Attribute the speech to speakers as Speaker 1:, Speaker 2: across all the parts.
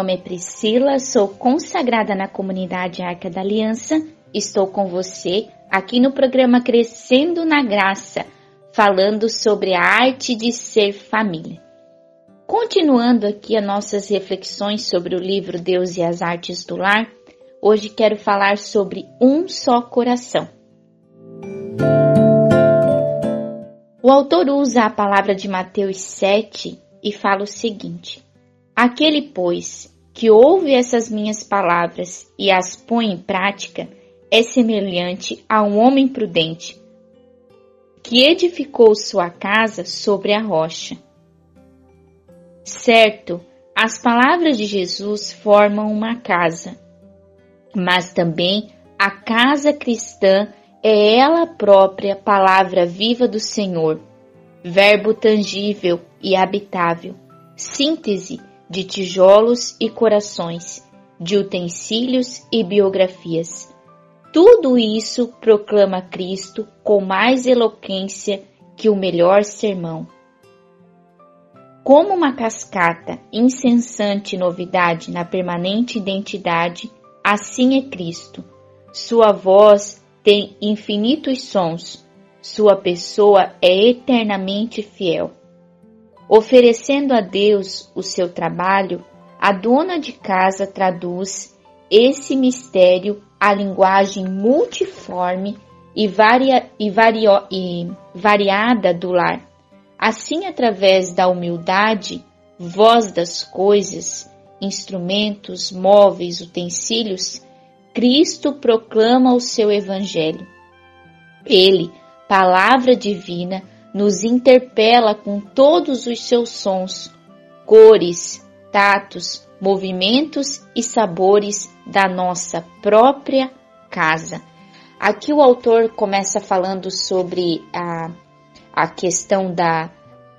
Speaker 1: nome é Priscila, sou consagrada na comunidade Arca da Aliança. Estou com você aqui no programa Crescendo na Graça, falando sobre a arte de ser família. Continuando aqui as nossas reflexões sobre o livro Deus e as Artes do Lar, hoje quero falar sobre um só coração. O autor usa a palavra de Mateus 7 e fala o seguinte: Aquele, pois, que ouve essas minhas palavras e as põe em prática, é semelhante a um homem prudente, que edificou sua casa sobre a rocha. Certo, as palavras de Jesus formam uma casa, mas também a casa cristã é ela própria palavra viva do Senhor, verbo tangível e habitável, síntese de tijolos e corações, de utensílios e biografias. Tudo isso proclama Cristo com mais eloquência que o melhor sermão. Como uma cascata incessante novidade na permanente identidade, assim é Cristo. Sua voz tem infinitos sons, sua pessoa é eternamente fiel. Oferecendo a Deus o seu trabalho, a dona de casa traduz esse mistério à linguagem multiforme e, varia, e, vario, e variada do lar. Assim, através da humildade, voz das coisas, instrumentos, móveis, utensílios, Cristo proclama o seu Evangelho. Ele, palavra divina, nos interpela com todos os seus sons, cores, tatos, movimentos e sabores da nossa própria casa. Aqui o autor começa falando sobre a, a questão da,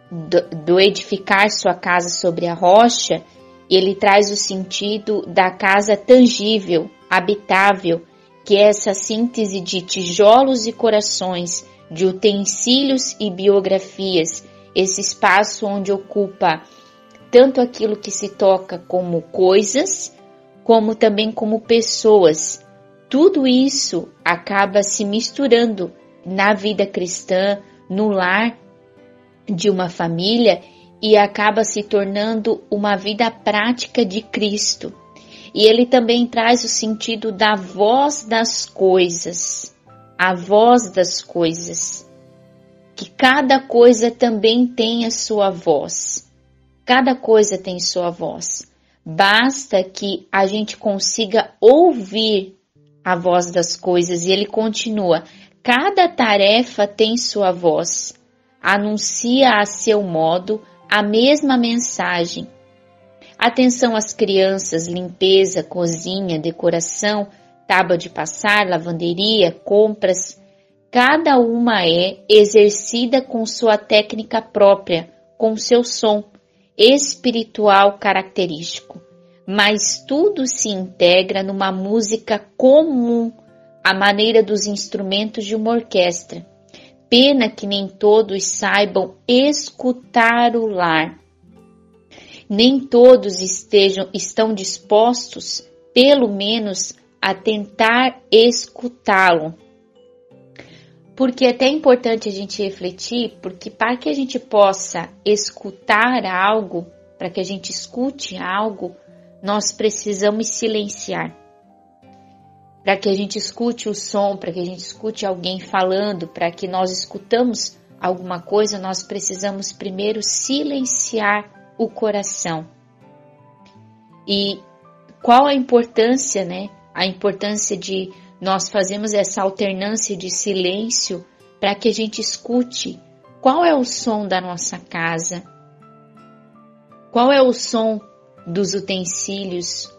Speaker 1: do, do edificar sua casa sobre a rocha, ele traz o sentido da casa tangível, habitável, que é essa síntese de tijolos e corações, de utensílios e biografias, esse espaço onde ocupa tanto aquilo que se toca como coisas, como também como pessoas. Tudo isso acaba se misturando na vida cristã, no lar de uma família e acaba se tornando uma vida prática de Cristo. E ele também traz o sentido da voz das coisas a voz das coisas. Que cada coisa também tem a sua voz. Cada coisa tem sua voz. Basta que a gente consiga ouvir a voz das coisas. E ele continua: cada tarefa tem sua voz. Anuncia a seu modo a mesma mensagem. Atenção às crianças, limpeza, cozinha, decoração, tábua de passar, lavanderia, compras, cada uma é exercida com sua técnica própria, com seu som espiritual característico, mas tudo se integra numa música comum, à maneira dos instrumentos de uma orquestra. Pena que nem todos saibam escutar o lar. Nem todos estejam estão dispostos, pelo menos, a tentar escutá-lo. Porque é até importante a gente refletir, porque para que a gente possa escutar algo, para que a gente escute algo, nós precisamos silenciar. Para que a gente escute o som, para que a gente escute alguém falando, para que nós escutamos alguma coisa, nós precisamos primeiro silenciar o coração. E qual a importância, né, a importância de nós fazermos essa alternância de silêncio para que a gente escute qual é o som da nossa casa, qual é o som dos utensílios.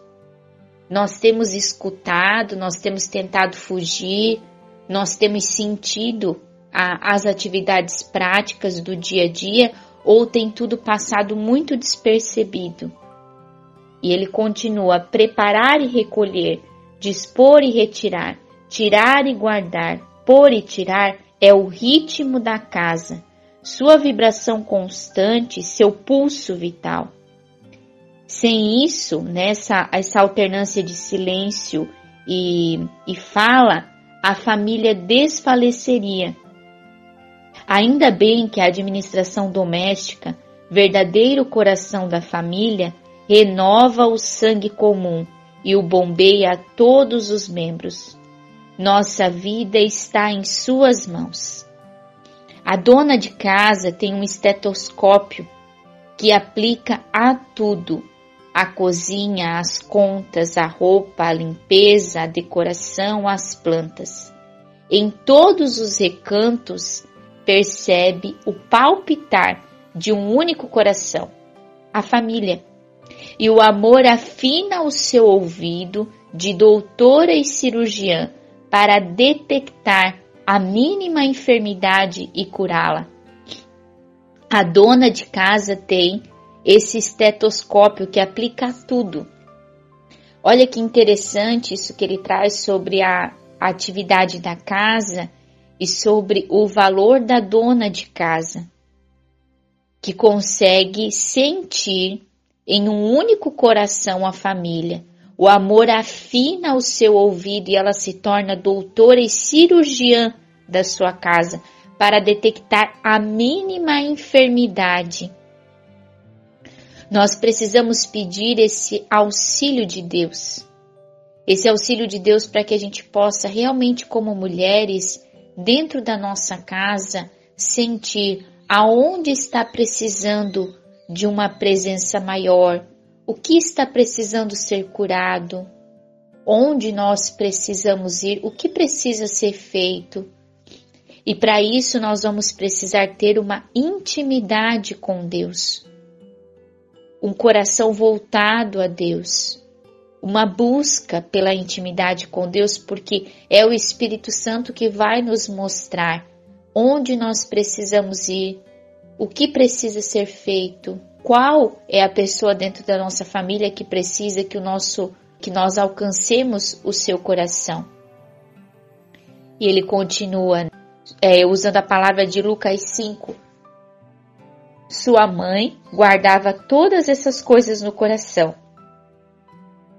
Speaker 1: Nós temos escutado, nós temos tentado fugir, nós temos sentido a, as atividades práticas do dia a dia ou tem tudo passado muito despercebido. E ele continua: preparar e recolher dispor e retirar, tirar e guardar, pôr e tirar é o ritmo da casa, sua vibração constante, seu pulso vital. Sem isso, nessa essa alternância de silêncio e, e fala, a família desfaleceria. Ainda bem que a administração doméstica, verdadeiro coração da família, renova o sangue comum e o bombeia a todos os membros. Nossa vida está em suas mãos. A dona de casa tem um estetoscópio que aplica a tudo: a cozinha, as contas, a roupa, a limpeza, a decoração, as plantas. Em todos os recantos percebe o palpitar de um único coração, a família. E o amor afina o seu ouvido de doutora e cirurgiã para detectar a mínima enfermidade e curá-la. A dona de casa tem esse estetoscópio que aplica tudo. Olha que interessante isso que ele traz sobre a atividade da casa e sobre o valor da dona de casa, que consegue sentir em um único coração a família. O amor afina o seu ouvido e ela se torna doutora e cirurgiã da sua casa para detectar a mínima enfermidade. Nós precisamos pedir esse auxílio de Deus. Esse auxílio de Deus para que a gente possa realmente, como mulheres, dentro da nossa casa, sentir aonde está precisando de uma presença maior, o que está precisando ser curado, onde nós precisamos ir, o que precisa ser feito. E para isso nós vamos precisar ter uma intimidade com Deus, um coração voltado a Deus. Uma busca pela intimidade com Deus, porque é o Espírito Santo que vai nos mostrar onde nós precisamos ir, o que precisa ser feito, qual é a pessoa dentro da nossa família que precisa que o nosso que nós alcancemos o seu coração. E ele continua é, usando a palavra de Lucas 5. Sua mãe guardava todas essas coisas no coração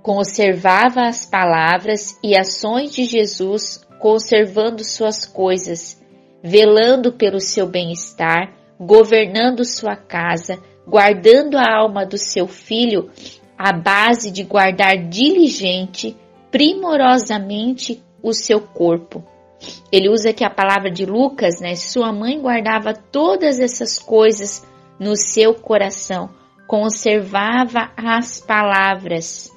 Speaker 1: conservava as palavras e ações de Jesus, conservando suas coisas, velando pelo seu bem-estar, governando sua casa, guardando a alma do seu filho, à base de guardar diligente, primorosamente o seu corpo. Ele usa aqui a palavra de Lucas, né? Sua mãe guardava todas essas coisas no seu coração, conservava as palavras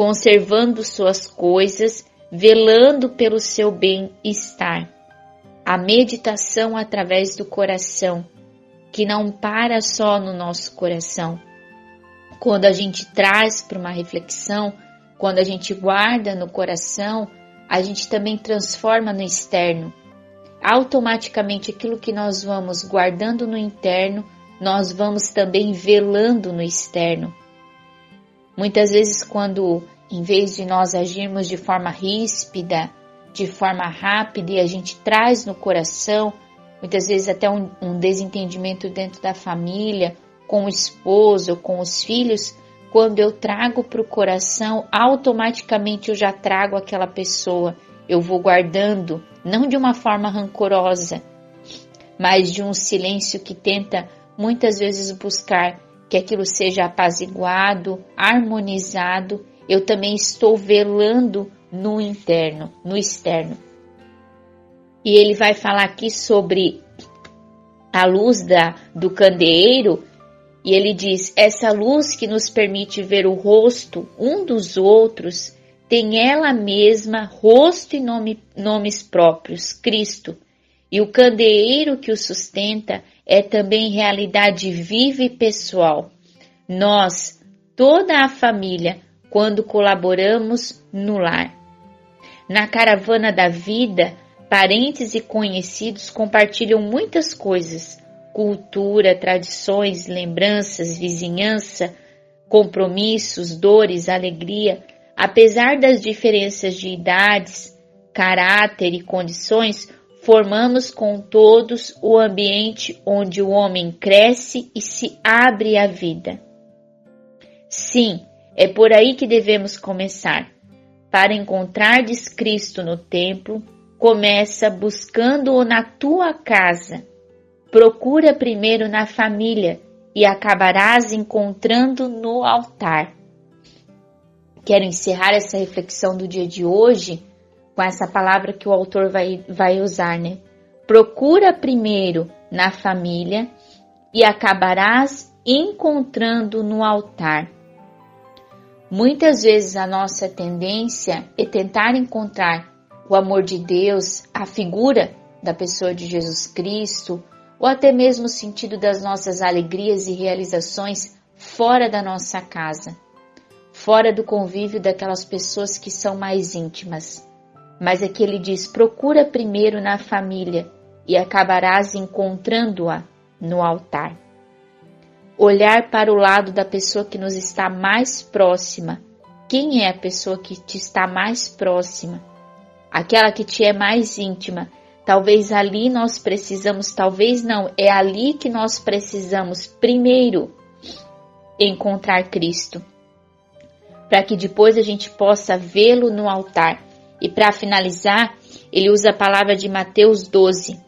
Speaker 1: conservando suas coisas, velando pelo seu bem-estar. A meditação através do coração, que não para só no nosso coração. Quando a gente traz para uma reflexão, quando a gente guarda no coração, a gente também transforma no externo. Automaticamente aquilo que nós vamos guardando no interno, nós vamos também velando no externo. Muitas vezes, quando em vez de nós agirmos de forma ríspida, de forma rápida e a gente traz no coração, muitas vezes até um, um desentendimento dentro da família, com o esposo, com os filhos, quando eu trago para o coração, automaticamente eu já trago aquela pessoa. Eu vou guardando, não de uma forma rancorosa, mas de um silêncio que tenta muitas vezes buscar que aquilo seja apaziguado, harmonizado, eu também estou velando no interno, no externo. E ele vai falar aqui sobre a luz da, do candeeiro, e ele diz: essa luz que nos permite ver o rosto um dos outros tem ela mesma rosto e nome, nomes próprios, Cristo. E o candeeiro que o sustenta é também realidade viva e pessoal. Nós, toda a família, quando colaboramos no lar. Na caravana da vida, parentes e conhecidos compartilham muitas coisas: cultura, tradições, lembranças, vizinhança, compromissos, dores, alegria. Apesar das diferenças de idades, caráter e condições, formamos com todos o ambiente onde o homem cresce e se abre à vida. Sim, é por aí que devemos começar. Para encontrar Cristo no templo, começa buscando-o na tua casa. Procura primeiro na família e acabarás encontrando no altar. Quero encerrar essa reflexão do dia de hoje com essa palavra que o autor vai, vai usar, né? Procura primeiro na família e acabarás encontrando no altar. Muitas vezes a nossa tendência é tentar encontrar o amor de Deus, a figura da pessoa de Jesus Cristo, ou até mesmo o sentido das nossas alegrias e realizações fora da nossa casa, fora do convívio daquelas pessoas que são mais íntimas. Mas aqui ele diz: procura primeiro na família e acabarás encontrando-a no altar olhar para o lado da pessoa que nos está mais próxima. Quem é a pessoa que te está mais próxima? Aquela que te é mais íntima. Talvez ali nós precisamos, talvez não, é ali que nós precisamos primeiro encontrar Cristo, para que depois a gente possa vê-lo no altar. E para finalizar, ele usa a palavra de Mateus 12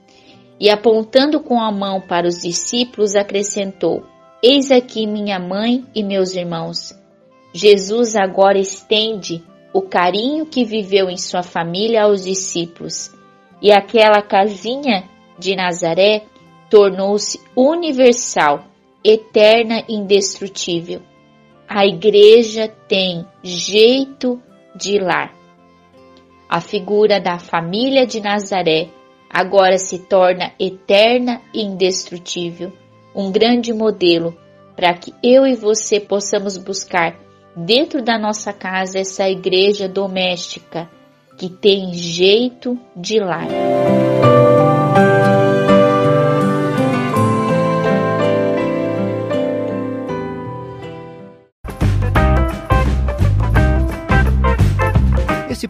Speaker 1: e apontando com a mão para os discípulos, acrescentou: Eis aqui minha mãe e meus irmãos. Jesus agora estende o carinho que viveu em sua família aos discípulos, e aquela casinha de Nazaré tornou-se universal, eterna e indestrutível. A igreja tem jeito de lar. A figura da família de Nazaré agora se torna eterna e indestrutível um grande modelo para que eu e você possamos buscar dentro da nossa casa essa igreja doméstica que tem jeito de lar.